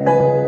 you.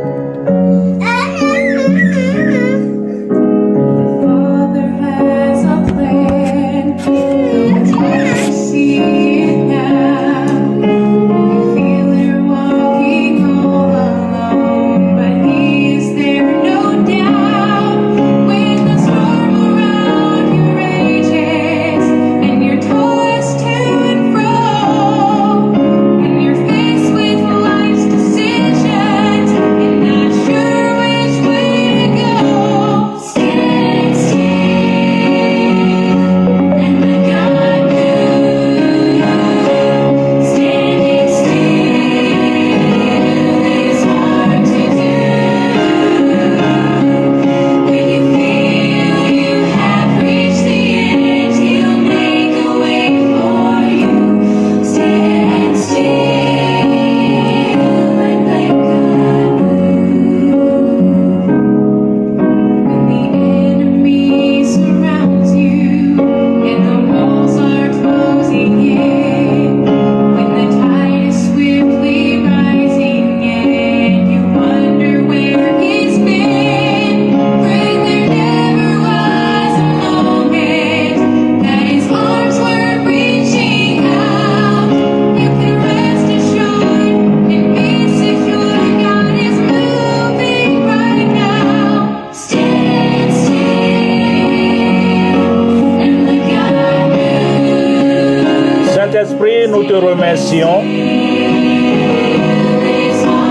Saint-Esprit, nous te remercions.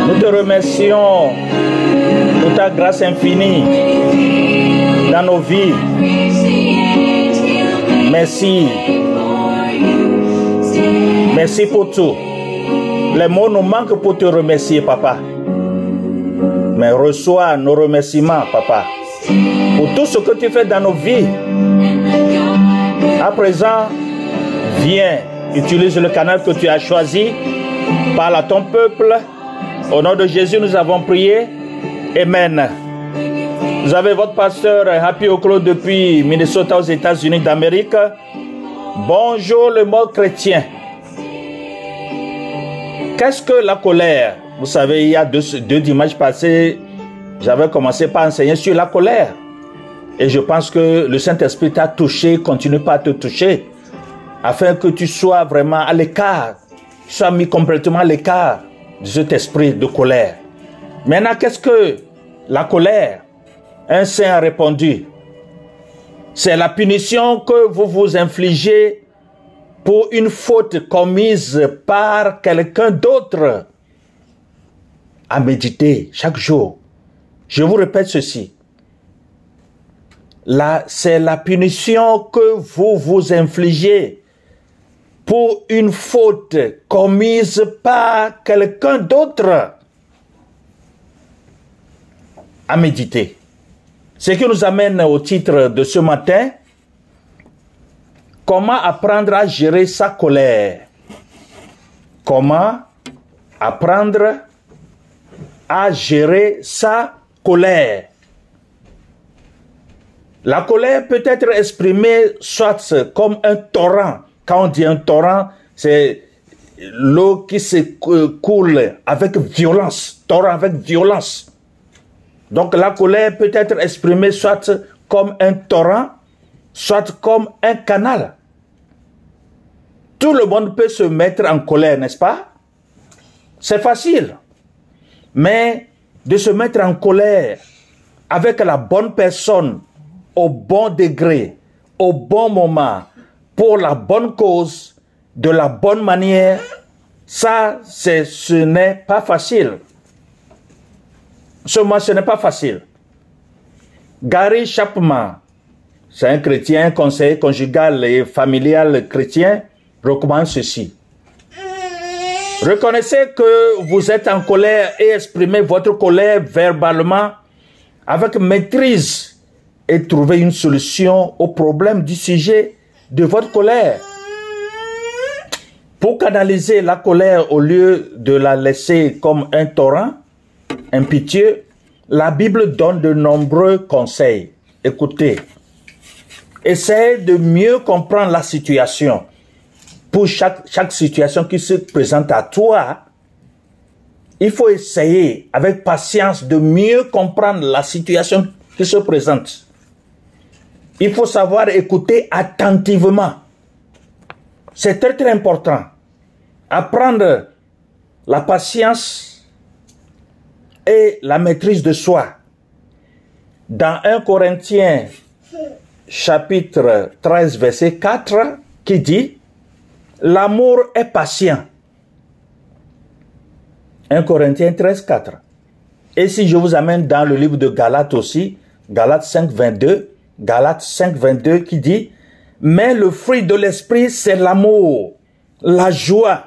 Nous te remercions pour ta grâce infinie dans nos vies. Merci. Merci pour tout. Les mots nous manquent pour te remercier, papa. Mais reçois nos remerciements, papa, pour tout ce que tu fais dans nos vies. À présent, viens, utilise le canal que tu as choisi, parle à ton peuple. Au nom de Jésus, nous avons prié. Amen. Vous avez votre pasteur Happy Oclo depuis Minnesota aux États-Unis d'Amérique. Bonjour le mot chrétien. Qu'est-ce que la colère? Vous savez, il y a deux, dimanches passés, j'avais commencé par enseigner sur la colère. Et je pense que le Saint-Esprit t'a touché, continue pas à te toucher, afin que tu sois vraiment à l'écart, tu sois mis complètement à l'écart de cet esprit de colère. Maintenant, qu'est-ce que la colère? Un saint a répondu, c'est la punition que vous vous infligez pour une faute commise par quelqu'un d'autre. À méditer chaque jour. Je vous répète ceci. Là, c'est la punition que vous vous infligez pour une faute commise par quelqu'un d'autre. À méditer. Ce qui nous amène au titre de ce matin, comment apprendre à gérer sa colère? Comment apprendre à gérer sa colère? La colère peut être exprimée soit comme un torrent. Quand on dit un torrent, c'est l'eau qui se cou- coule avec violence. Torrent avec violence. Donc la colère peut être exprimée soit comme un torrent, soit comme un canal. Tout le monde peut se mettre en colère, n'est-ce pas? C'est facile. Mais de se mettre en colère avec la bonne personne, au bon degré, au bon moment, pour la bonne cause, de la bonne manière, ça, c'est, ce n'est pas facile. Seulement, ce n'est pas facile. Gary Chapman, c'est un chrétien, un conseiller conjugal et familial chrétien, recommande ceci. Reconnaissez que vous êtes en colère et exprimez votre colère verbalement avec maîtrise et trouvez une solution au problème du sujet de votre colère. Pour canaliser la colère au lieu de la laisser comme un torrent impétueux, la Bible donne de nombreux conseils. Écoutez, essayez de mieux comprendre la situation. Pour chaque, chaque situation qui se présente à toi, il faut essayer avec patience de mieux comprendre la situation qui se présente. Il faut savoir écouter attentivement. C'est très très important. Apprendre la patience et la maîtrise de soi. Dans 1 Corinthiens chapitre 13 verset 4 qui dit L'amour est patient. 1 Corinthiens 13, 4. Et si je vous amène dans le livre de Galates aussi, Galates 5, 22, Galates 5, 22 qui dit, mais le fruit de l'esprit, c'est l'amour, la joie,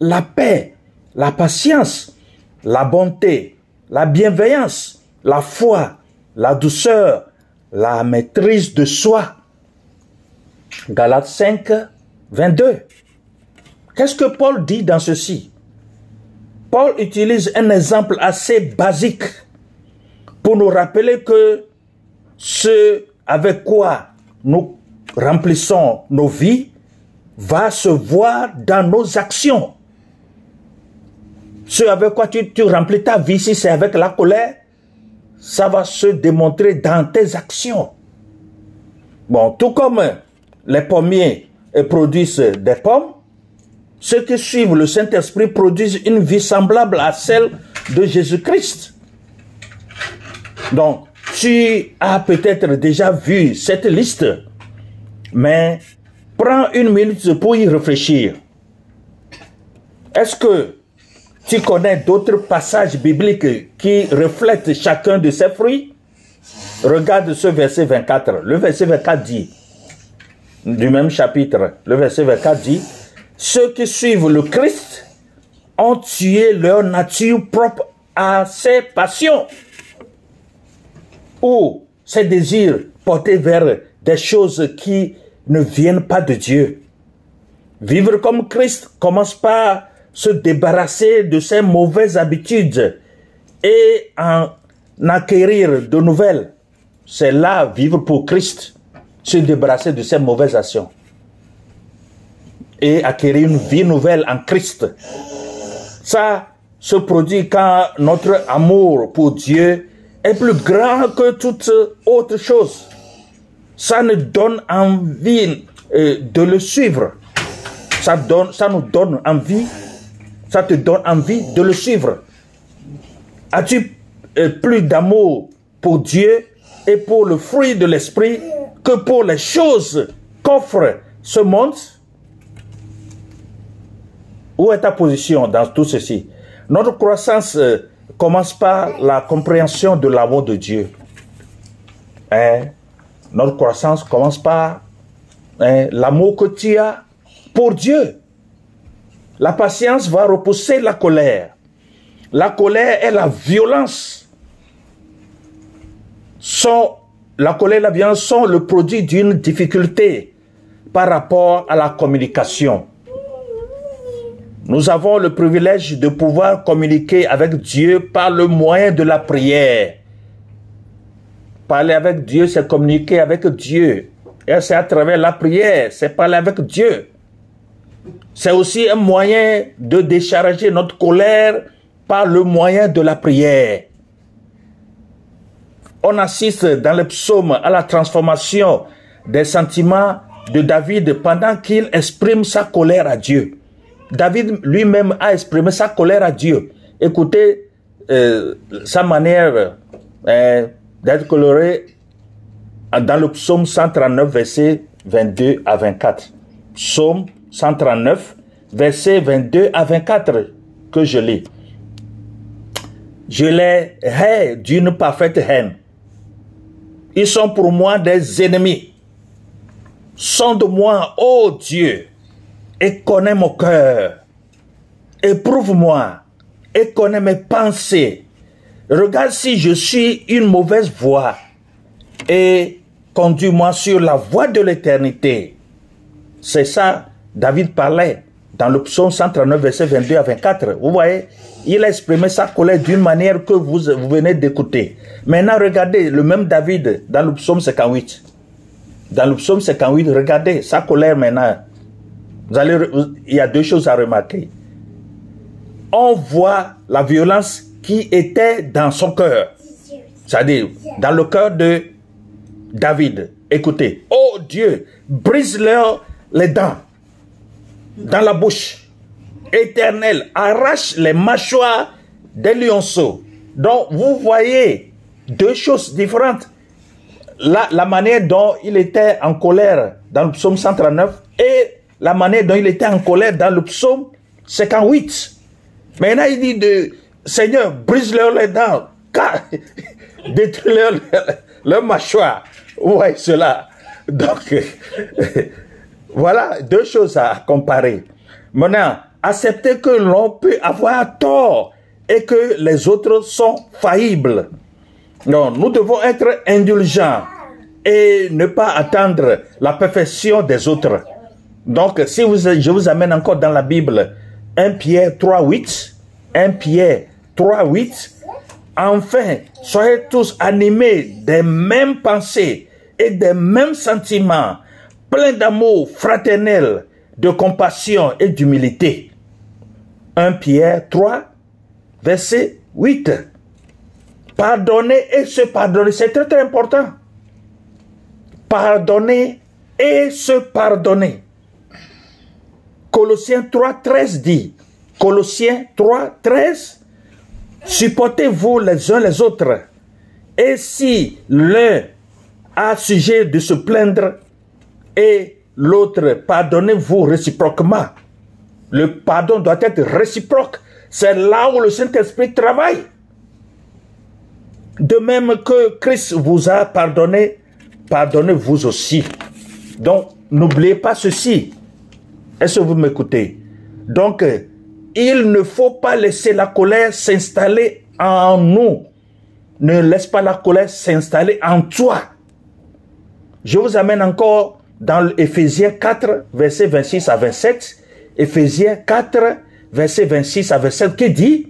la paix, la patience, la bonté, la bienveillance, la foi, la douceur, la maîtrise de soi. Galates 5, 22. Qu'est-ce que Paul dit dans ceci? Paul utilise un exemple assez basique pour nous rappeler que ce avec quoi nous remplissons nos vies va se voir dans nos actions. Ce avec quoi tu, remplis ta vie, si c'est avec la colère, ça va se démontrer dans tes actions. Bon, tout comme les pommiers produisent des pommes, ceux qui suivent le Saint-Esprit produisent une vie semblable à celle de Jésus-Christ. Donc, tu as peut-être déjà vu cette liste, mais prends une minute pour y réfléchir. Est-ce que tu connais d'autres passages bibliques qui reflètent chacun de ces fruits? Regarde ce verset 24. Le verset 24 dit, du même chapitre, le verset 24 dit, ceux qui suivent le Christ ont tué leur nature propre à ses passions ou ses désirs portés vers des choses qui ne viennent pas de Dieu. Vivre comme Christ commence par se débarrasser de ses mauvaises habitudes et en acquérir de nouvelles. C'est là vivre pour Christ, se débarrasser de ses mauvaises actions et acquérir une vie nouvelle en Christ. Ça se produit quand notre amour pour Dieu est plus grand que toute autre chose. Ça nous donne envie euh, de le suivre. Ça, donne, ça nous donne envie, ça te donne envie de le suivre. As-tu euh, plus d'amour pour Dieu et pour le fruit de l'esprit que pour les choses qu'offre ce monde? Où est ta position dans tout ceci? Notre croissance euh, commence par la compréhension de l'amour de Dieu. Hein? Notre croissance commence par hein, l'amour que tu as pour Dieu. La patience va repousser la colère. La colère est la violence. Sont, la colère et la violence sont le produit d'une difficulté par rapport à la communication. Nous avons le privilège de pouvoir communiquer avec Dieu par le moyen de la prière. Parler avec Dieu, c'est communiquer avec Dieu. Et c'est à travers la prière, c'est parler avec Dieu. C'est aussi un moyen de décharger notre colère par le moyen de la prière. On assiste dans le psaume à la transformation des sentiments de David pendant qu'il exprime sa colère à Dieu. David lui-même a exprimé sa colère à Dieu. Écoutez euh, sa manière euh, d'être coloré dans le psaume 139, verset 22 à 24. Psaume 139, verset 22 à 24 que je lis. Je les hais d'une parfaite haine. Ils sont pour moi des ennemis. Sonde-moi, ô Dieu, et connais mon cœur. Éprouve-moi et connais mes pensées. Regarde si je suis une mauvaise voie et conduis-moi sur la voie de l'éternité. C'est ça, David parlait dans le psaume 139, verset 22 à 24. Vous voyez, il a exprimé sa colère d'une manière que vous, vous venez d'écouter. Maintenant, regardez le même David dans le psaume 58. Dans le psaume 58, regardez sa colère maintenant il y a deux choses à remarquer. on voit la violence qui était dans son cœur. C'est-à-dire, dans le cœur de David. Écoutez, oh Dieu, brise-leur les dents dans la bouche. Éternel, arrache les mâchoires des lionceaux. Donc, vous voyez deux choses différentes. La, la manière dont il était en colère dans le psaume 139 et la manière dont il était en colère dans le psaume 58. Maintenant, il dit de Seigneur, brise-leur les dents, détruis-leur leur mâchoire. Ouais, cela. Donc, voilà deux choses à comparer. Maintenant, accepter que l'on peut avoir tort et que les autres sont faillibles. Non, nous devons être indulgents et ne pas attendre la perfection des autres. Donc, si vous, je vous amène encore dans la Bible, 1 Pierre 3, 8, 1 Pierre 3, 8, enfin, soyez tous animés des mêmes pensées et des mêmes sentiments, pleins d'amour fraternel, de compassion et d'humilité. 1 Pierre 3, verset 8. Pardonner et se pardonner, c'est très très important. Pardonner et se pardonner. Colossiens 3, 13 dit, Colossiens 3, 13, supportez-vous les uns les autres. Et si l'un a sujet de se plaindre et l'autre, pardonnez-vous réciproquement. Le pardon doit être réciproque. C'est là où le Saint-Esprit travaille. De même que Christ vous a pardonné, pardonnez-vous aussi. Donc, n'oubliez pas ceci. Est-ce que vous m'écoutez? Donc, euh, il ne faut pas laisser la colère s'installer en nous. Ne laisse pas la colère s'installer en toi. Je vous amène encore dans Ephésiens 4, versets 26 à 27. Ephésiens 4, verset 26 à 27, qui dit,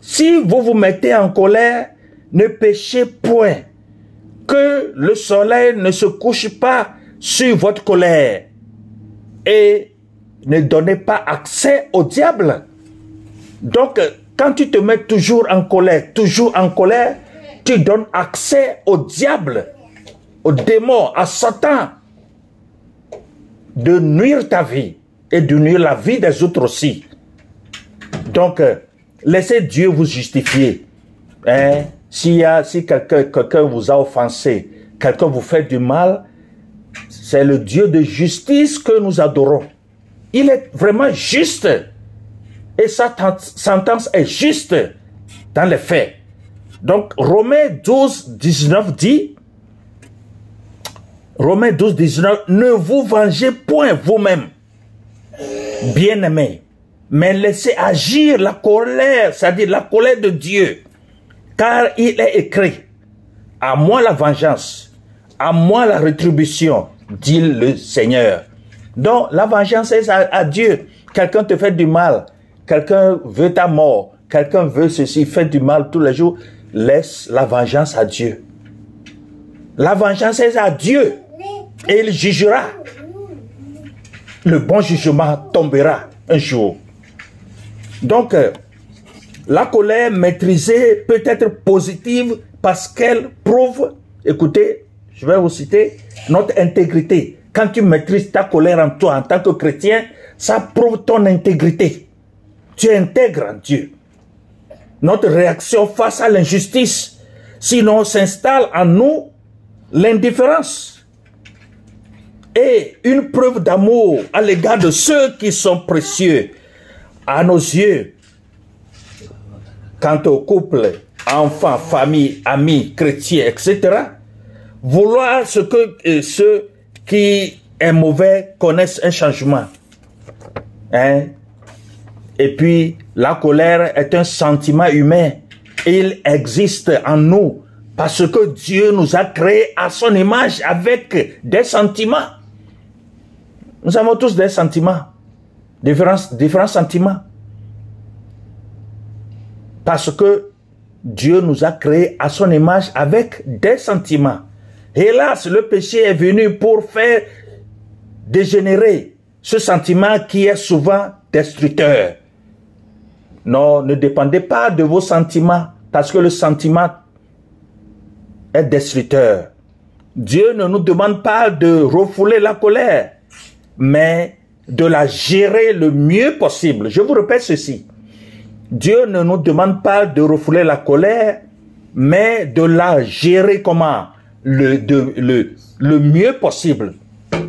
si vous vous mettez en colère, ne péchez point, que le soleil ne se couche pas sur votre colère, et ne donnez pas accès au diable. Donc, quand tu te mets toujours en colère, toujours en colère, tu donnes accès au diable, au démon, à Satan, de nuire ta vie et de nuire la vie des autres aussi. Donc, euh, laissez Dieu vous justifier. Hein? Si quelqu'un vous a offensé, quelqu'un vous fait du mal, c'est le Dieu de justice que nous adorons. Il est vraiment juste. Et sa ten- sentence est juste dans les faits. Donc, Romains 12, 19 dit, Romains 12, 19, ne vous vengez point vous-même, bien-aimés, mais laissez agir la colère, c'est-à-dire la colère de Dieu. Car il est écrit, à moi la vengeance, à moi la rétribution, dit le Seigneur. Donc la vengeance est à, Dieu. Quelqu'un te fait du mal, quelqu'un veut ta mort, quelqu'un veut ceci, fait du mal tous les jours, laisse la vengeance à Dieu. La vengeance est à Dieu et il jugera. Le bon jugement tombera un jour. Donc, euh, la colère maîtrisée peut être positive parce qu'elle prouve, écoutez, je vais vous citer, notre intégrité. Quand tu maîtrises ta colère en toi en tant que chrétien, ça prouve ton intégrité. Tu es intègre en Dieu. Notre réaction face à l'injustice, sinon s'installe en nous l'indifférence et une preuve d'amour à l'égard de ceux qui sont précieux à nos yeux. Quant au couple, enfants, famille, amis, chrétiens, etc., vouloir ce que euh, ceux qui est mauvais connaissent un changement. Hein? Et puis, la colère est un sentiment humain. Il existe en nous parce que Dieu nous a créés à son image avec des sentiments. Nous avons tous des sentiments, différents, différents sentiments. Parce que Dieu nous a créés à son image avec des sentiments. Hélas, le péché est venu pour faire dégénérer ce sentiment qui est souvent destructeur. Non, ne dépendez pas de vos sentiments, parce que le sentiment est destructeur. Dieu ne nous demande pas de refouler la colère, mais de la gérer le mieux possible. Je vous répète ceci. Dieu ne nous demande pas de refouler la colère, mais de la gérer comment? Le, mieux possible.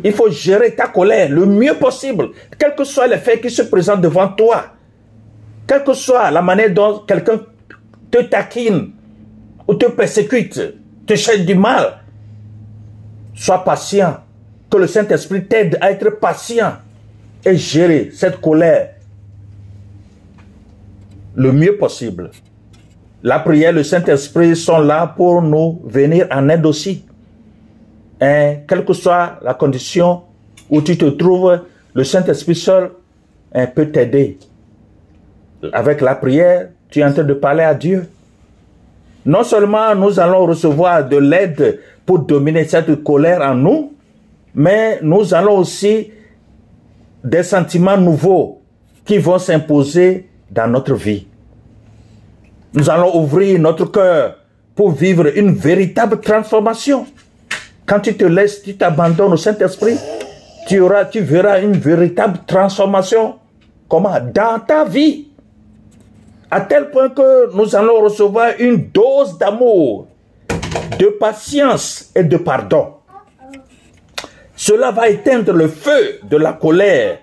Il faut gérer ta colère le mieux possible, quel que soit les faits qui se présentent devant toi, quelle que soit la manière dont quelqu'un te taquine ou te persécute, te cherche du mal. Sois patient, que le Saint-Esprit t'aide à être patient et gérer cette colère le mieux possible. La prière, le Saint-Esprit sont là pour nous venir en aide aussi. Hein, quelle que soit la condition où tu te trouves, le Saint-Esprit seul hein, peut t'aider. Avec la prière, tu es en train de parler à Dieu. Non seulement nous allons recevoir de l'aide pour dominer cette colère en nous, mais nous allons aussi des sentiments nouveaux qui vont s'imposer dans notre vie. Nous allons ouvrir notre cœur pour vivre une véritable transformation. Quand tu te laisses, tu t'abandonnes au Saint-Esprit, tu, auras, tu verras une véritable transformation. Comment? Dans ta vie. À tel point que nous allons recevoir une dose d'amour, de patience et de pardon. Cela va éteindre le feu de la colère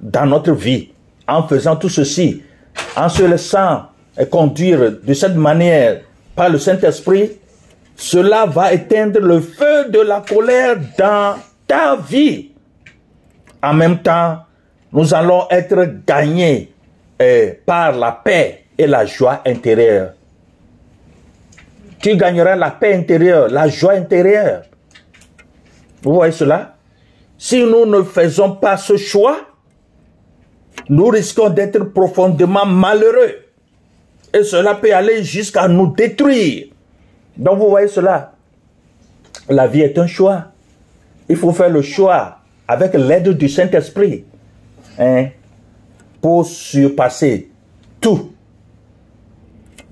dans notre vie en faisant tout ceci, en se laissant conduire de cette manière par le Saint-Esprit. Cela va éteindre le feu de la colère dans ta vie. En même temps, nous allons être gagnés euh, par la paix et la joie intérieure. Tu gagneras la paix intérieure, la joie intérieure? Vous voyez cela? Si nous ne faisons pas ce choix, nous risquons d'être profondément malheureux. Et cela peut aller jusqu'à nous détruire. Donc vous voyez cela. La vie est un choix. Il faut faire le choix avec l'aide du Saint-Esprit hein, pour surpasser tout.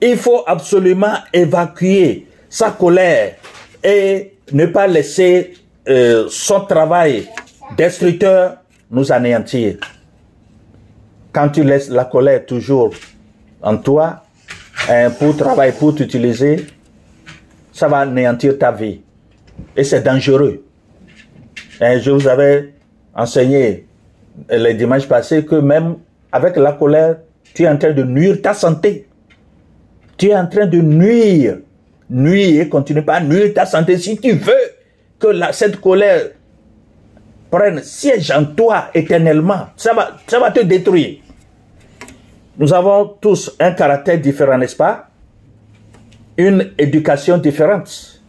Il faut absolument évacuer sa colère et ne pas laisser euh, son travail destructeur nous anéantir. Quand tu laisses la colère toujours en toi hein, pour travailler, pour t'utiliser, ça va anéantir ta vie. Et c'est dangereux. Hein, je vous avais enseigné les dimanches passés que même avec la colère, tu es en train de nuire ta santé. Tu es en train de nuire, nuire continue pas à nuire ta santé. Si tu veux que la, cette colère prenne siège en toi éternellement, ça va, ça va te détruire. Nous avons tous un caractère différent, n'est-ce pas? Une éducation différente.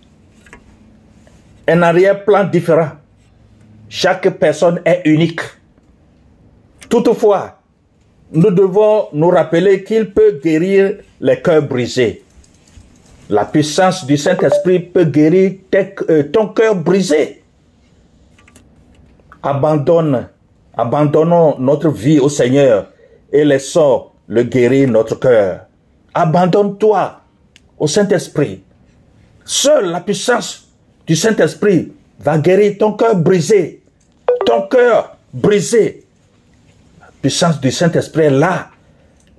Un arrière-plan différent. Chaque personne est unique. Toutefois, nous devons nous rappeler qu'il peut guérir les cœurs brisés. La puissance du Saint-Esprit peut guérir euh, ton cœur brisé. Abandonne, abandonnons notre vie au Seigneur et laissons le guérir notre cœur. Abandonne-toi au Saint-Esprit. Seule la puissance du Saint-Esprit va guérir ton cœur brisé. Ton cœur brisé. La puissance du Saint-Esprit est là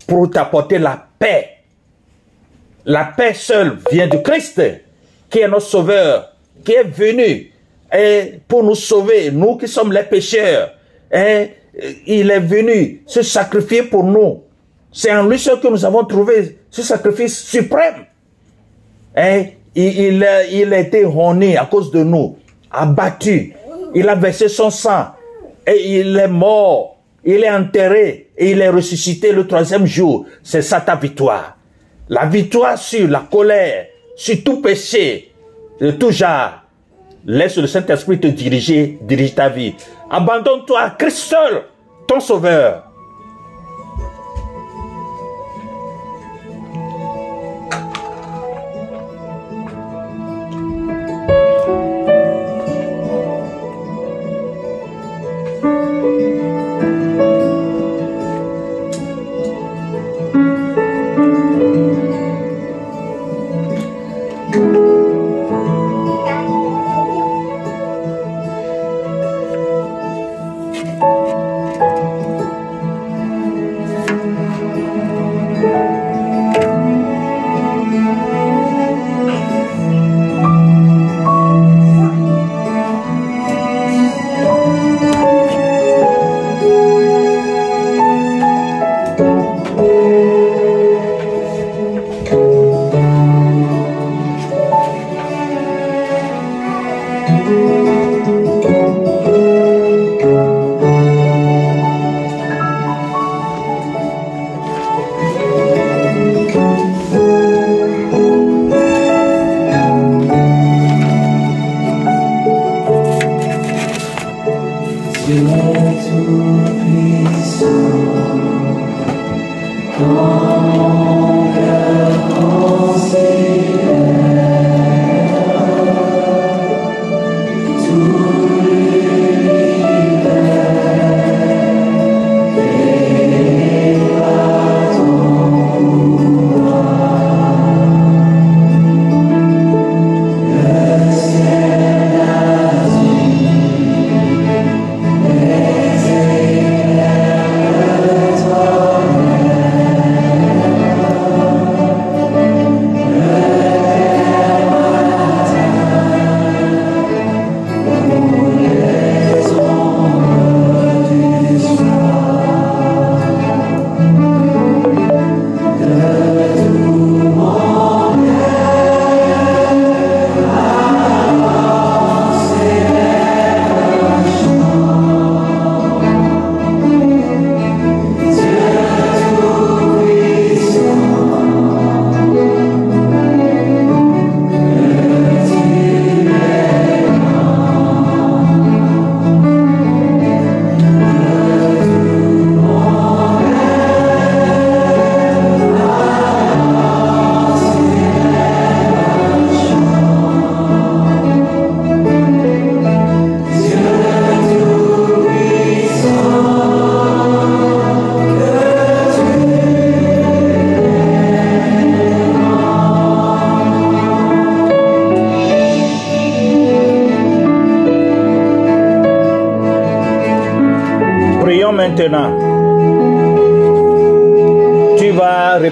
pour t'apporter la paix. La paix seule vient du Christ, qui est notre sauveur, qui est venu pour nous sauver, nous qui sommes les pécheurs. Et il est venu se sacrifier pour nous. C'est en lui seul que nous avons trouvé ce sacrifice suprême. Et il, il a été honné à cause de nous, abattu. Il a versé son sang et il est mort. Il est enterré et il est ressuscité le troisième jour. C'est ça ta victoire. La victoire sur la colère, sur tout péché, de tout genre. Laisse le Saint-Esprit te diriger, dirige ta vie. Abandonne-toi à Christ seul, ton sauveur.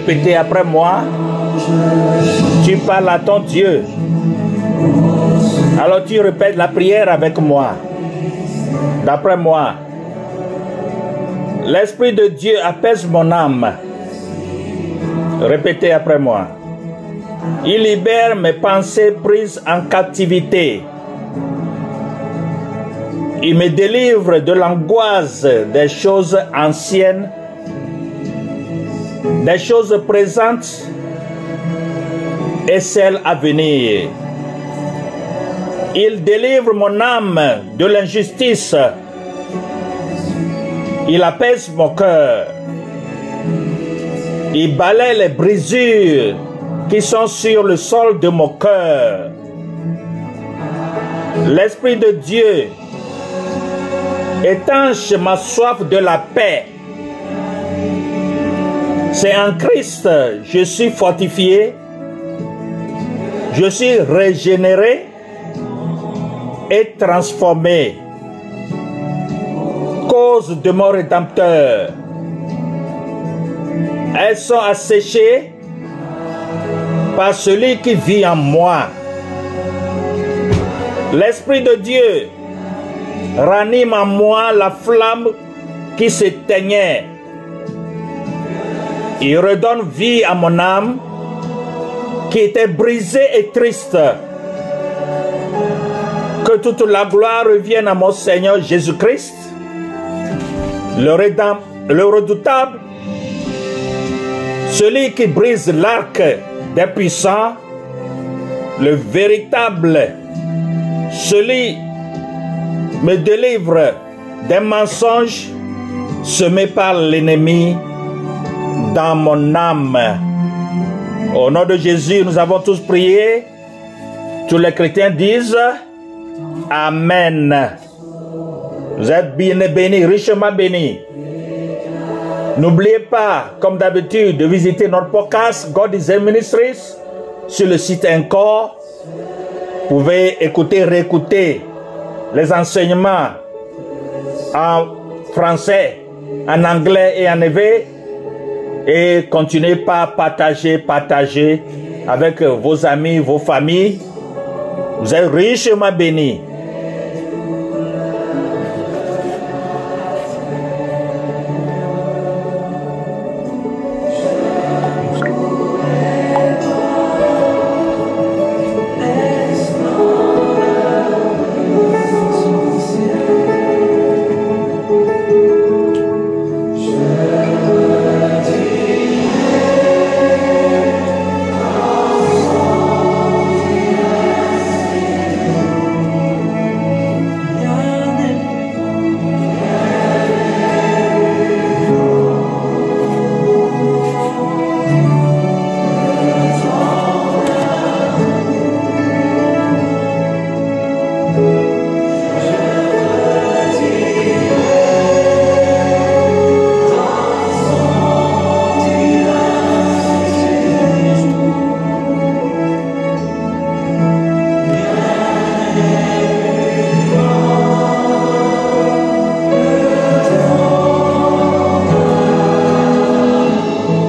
Répéter après moi. Tu parles à ton Dieu. Alors tu répètes la prière avec moi. D'après moi. L'Esprit de Dieu apaise mon âme. Répétez après moi. Il libère mes pensées prises en captivité. Il me délivre de l'angoisse des choses anciennes, des choses présentes et celles à venir. Il délivre mon âme de l'injustice. Il apaise mon cœur. Il balaie les brisures qui sont sur le sol de mon cœur. L'Esprit de Dieu étanche ma soif de la paix. C'est en Christ, je suis fortifié, je suis régénéré et transformé. Cause de mon rédempteur. Elles sont asséchées par celui qui vit en moi. L'Esprit de Dieu ranime en moi la flamme qui s'éteignait. Il redonne vie à mon âme qui était brisée et triste. Que toute la gloire revienne à mon Seigneur Jésus-Christ, le, redoutable, celui qui brise l'arc des puissants, le véritable, celui me délivre des mensonges semés par l'ennemi dans mon âme. Au nom de Jésus, nous avons tous prié. Tous les chrétiens disent Amen. Vous êtes bien bénis, richement bénis. N'oubliez pas, comme d'habitude, de visiter notre podcast God is a Ministries sur le site encore. Vous pouvez écouter, réécouter les enseignements en français, en anglais et en éveil. Et continuez par partager, partager avec vos amis, vos familles. Vous êtes richement bénis.